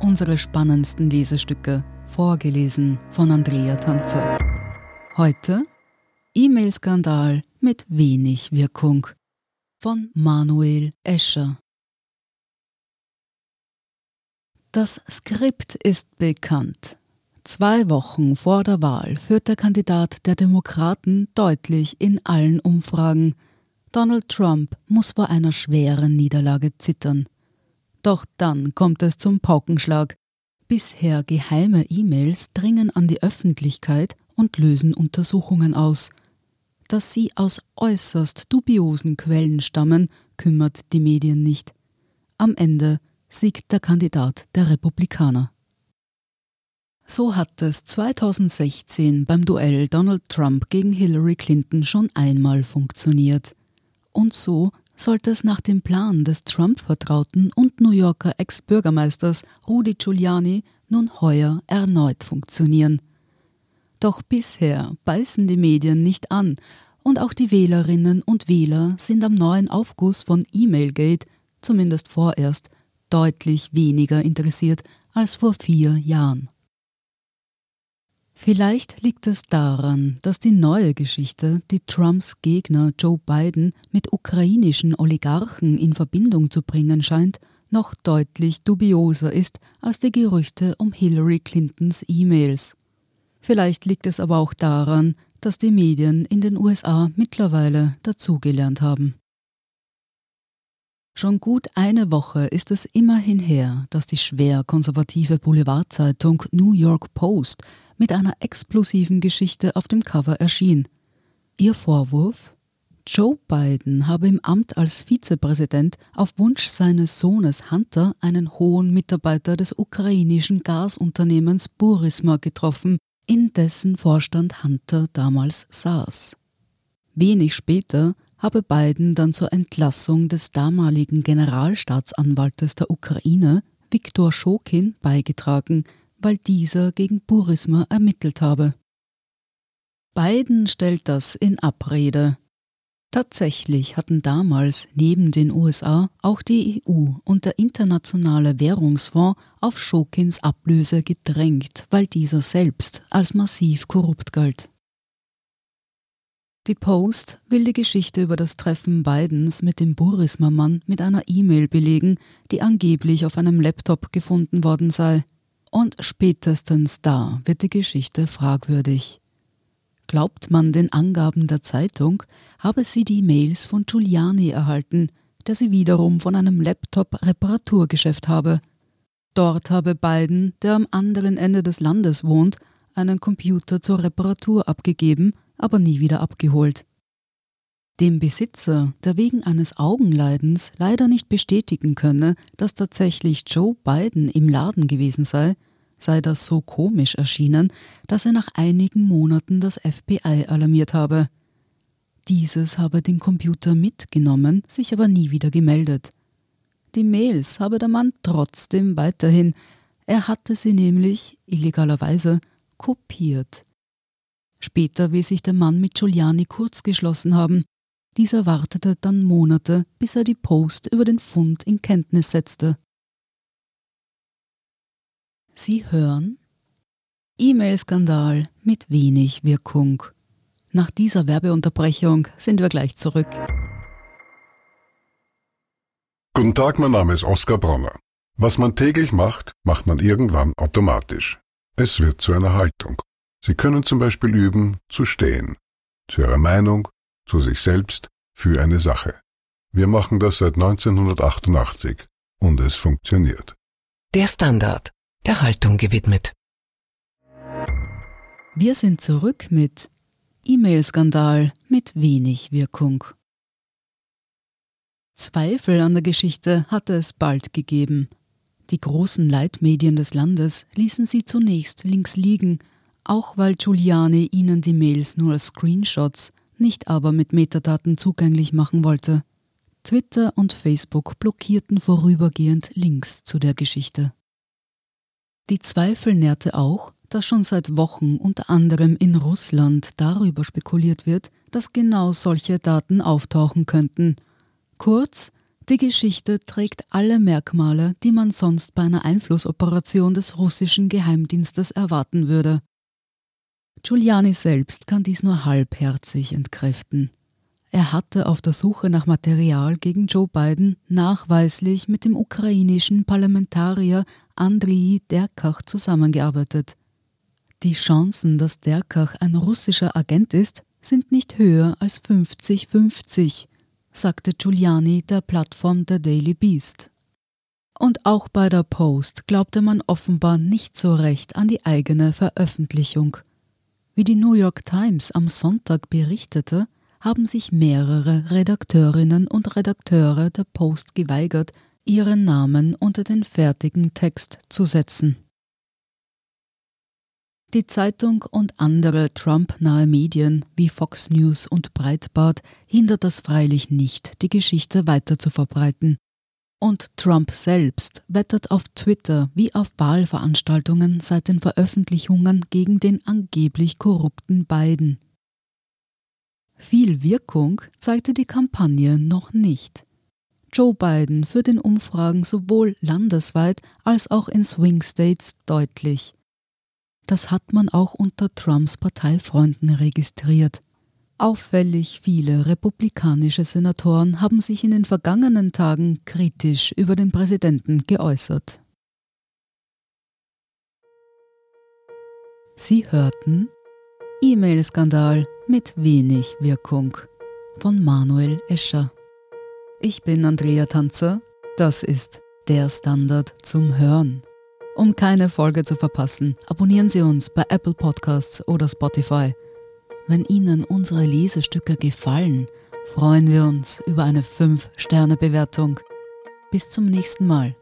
Unsere spannendsten Lesestücke, vorgelesen von Andrea Tanzer. Heute E-Mail-Skandal mit wenig Wirkung von Manuel Escher. Das Skript ist bekannt. Zwei Wochen vor der Wahl führt der Kandidat der Demokraten deutlich in allen Umfragen. Donald Trump muss vor einer schweren Niederlage zittern. Doch dann kommt es zum Paukenschlag. Bisher geheime E-Mails dringen an die Öffentlichkeit und lösen Untersuchungen aus. Dass sie aus äußerst dubiosen Quellen stammen, kümmert die Medien nicht. Am Ende siegt der Kandidat der Republikaner. So hat es 2016 beim Duell Donald Trump gegen Hillary Clinton schon einmal funktioniert. Und so sollte es nach dem Plan des Trump-Vertrauten und New Yorker Ex-Bürgermeisters Rudy Giuliani nun heuer erneut funktionieren. Doch bisher beißen die Medien nicht an und auch die Wählerinnen und Wähler sind am neuen Aufguss von E-Mailgate, zumindest vorerst, deutlich weniger interessiert als vor vier Jahren. Vielleicht liegt es daran, dass die neue Geschichte, die Trumps Gegner Joe Biden mit ukrainischen Oligarchen in Verbindung zu bringen scheint, noch deutlich dubioser ist als die Gerüchte um Hillary Clintons E-Mails. Vielleicht liegt es aber auch daran, dass die Medien in den USA mittlerweile dazugelernt haben. Schon gut eine Woche ist es immerhin her, dass die schwer konservative Boulevardzeitung New York Post mit einer explosiven Geschichte auf dem Cover erschien. Ihr Vorwurf? Joe Biden habe im Amt als Vizepräsident auf Wunsch seines Sohnes Hunter einen hohen Mitarbeiter des ukrainischen Gasunternehmens Burisma getroffen, in dessen Vorstand Hunter damals saß. Wenig später habe Biden dann zur Entlassung des damaligen Generalstaatsanwaltes der Ukraine, Viktor Schokin, beigetragen, weil dieser gegen Burisma ermittelt habe. Biden stellt das in Abrede. Tatsächlich hatten damals neben den USA auch die EU und der Internationale Währungsfonds auf Schokins Ablöse gedrängt, weil dieser selbst als massiv korrupt galt. Die Post will die Geschichte über das Treffen Bidens mit dem Burisma-Mann mit einer E-Mail belegen, die angeblich auf einem Laptop gefunden worden sei. Und spätestens da wird die Geschichte fragwürdig. Glaubt man den Angaben der Zeitung, habe sie die Mails von Giuliani erhalten, der sie wiederum von einem Laptop-Reparaturgeschäft habe. Dort habe Biden, der am anderen Ende des Landes wohnt, einen Computer zur Reparatur abgegeben, aber nie wieder abgeholt. Dem Besitzer, der wegen eines Augenleidens leider nicht bestätigen könne, dass tatsächlich Joe Biden im Laden gewesen sei, sei das so komisch erschienen, dass er nach einigen Monaten das FBI alarmiert habe. Dieses habe den Computer mitgenommen, sich aber nie wieder gemeldet. Die Mails habe der Mann trotzdem weiterhin, er hatte sie nämlich, illegalerweise, kopiert. Später will sich der Mann mit Giuliani kurzgeschlossen haben, dieser wartete dann Monate, bis er die Post über den Fund in Kenntnis setzte. Sie hören E-Mail-Skandal mit wenig Wirkung. Nach dieser Werbeunterbrechung sind wir gleich zurück. Guten Tag, mein Name ist Oskar Bronner. Was man täglich macht, macht man irgendwann automatisch. Es wird zu einer Haltung. Sie können zum Beispiel üben, zu stehen. Zu Ihrer Meinung, zu sich selbst, für eine Sache. Wir machen das seit 1988 und es funktioniert. Der Standard, der Haltung gewidmet. Wir sind zurück mit E-Mail-Skandal mit wenig Wirkung. Zweifel an der Geschichte hatte es bald gegeben. Die großen Leitmedien des Landes ließen sie zunächst links liegen, auch weil Giuliani ihnen die Mails nur als Screenshots nicht aber mit Metadaten zugänglich machen wollte. Twitter und Facebook blockierten vorübergehend Links zu der Geschichte. Die Zweifel nährte auch, dass schon seit Wochen unter anderem in Russland darüber spekuliert wird, dass genau solche Daten auftauchen könnten. Kurz, Die Geschichte trägt alle Merkmale, die man sonst bei einer Einflussoperation des russischen Geheimdienstes erwarten würde. Giuliani selbst kann dies nur halbherzig entkräften. Er hatte auf der Suche nach Material gegen Joe Biden nachweislich mit dem ukrainischen Parlamentarier Andriy Derkach zusammengearbeitet. Die Chancen, dass Derkach ein russischer Agent ist, sind nicht höher als 50-50, sagte Giuliani der Plattform The Daily Beast. Und auch bei der Post glaubte man offenbar nicht so recht an die eigene Veröffentlichung. Wie die New York Times am Sonntag berichtete, haben sich mehrere Redakteurinnen und Redakteure der Post geweigert, ihren Namen unter den fertigen Text zu setzen. Die Zeitung und andere Trump-nahe Medien wie Fox News und Breitbart hindert das freilich nicht, die Geschichte weiter zu verbreiten. Und Trump selbst wettert auf Twitter wie auf Wahlveranstaltungen seit den Veröffentlichungen gegen den angeblich korrupten Biden. Viel Wirkung zeigte die Kampagne noch nicht. Joe Biden führt in Umfragen sowohl landesweit als auch in Swing States deutlich. Das hat man auch unter Trumps Parteifreunden registriert. Auffällig viele republikanische Senatoren haben sich in den vergangenen Tagen kritisch über den Präsidenten geäußert. Sie hörten E-Mail-Skandal mit wenig Wirkung von Manuel Escher. Ich bin Andrea Tanzer, das ist der Standard zum Hören. Um keine Folge zu verpassen, abonnieren Sie uns bei Apple Podcasts oder Spotify. Wenn Ihnen unsere Lesestücke gefallen, freuen wir uns über eine 5-Sterne-Bewertung. Bis zum nächsten Mal.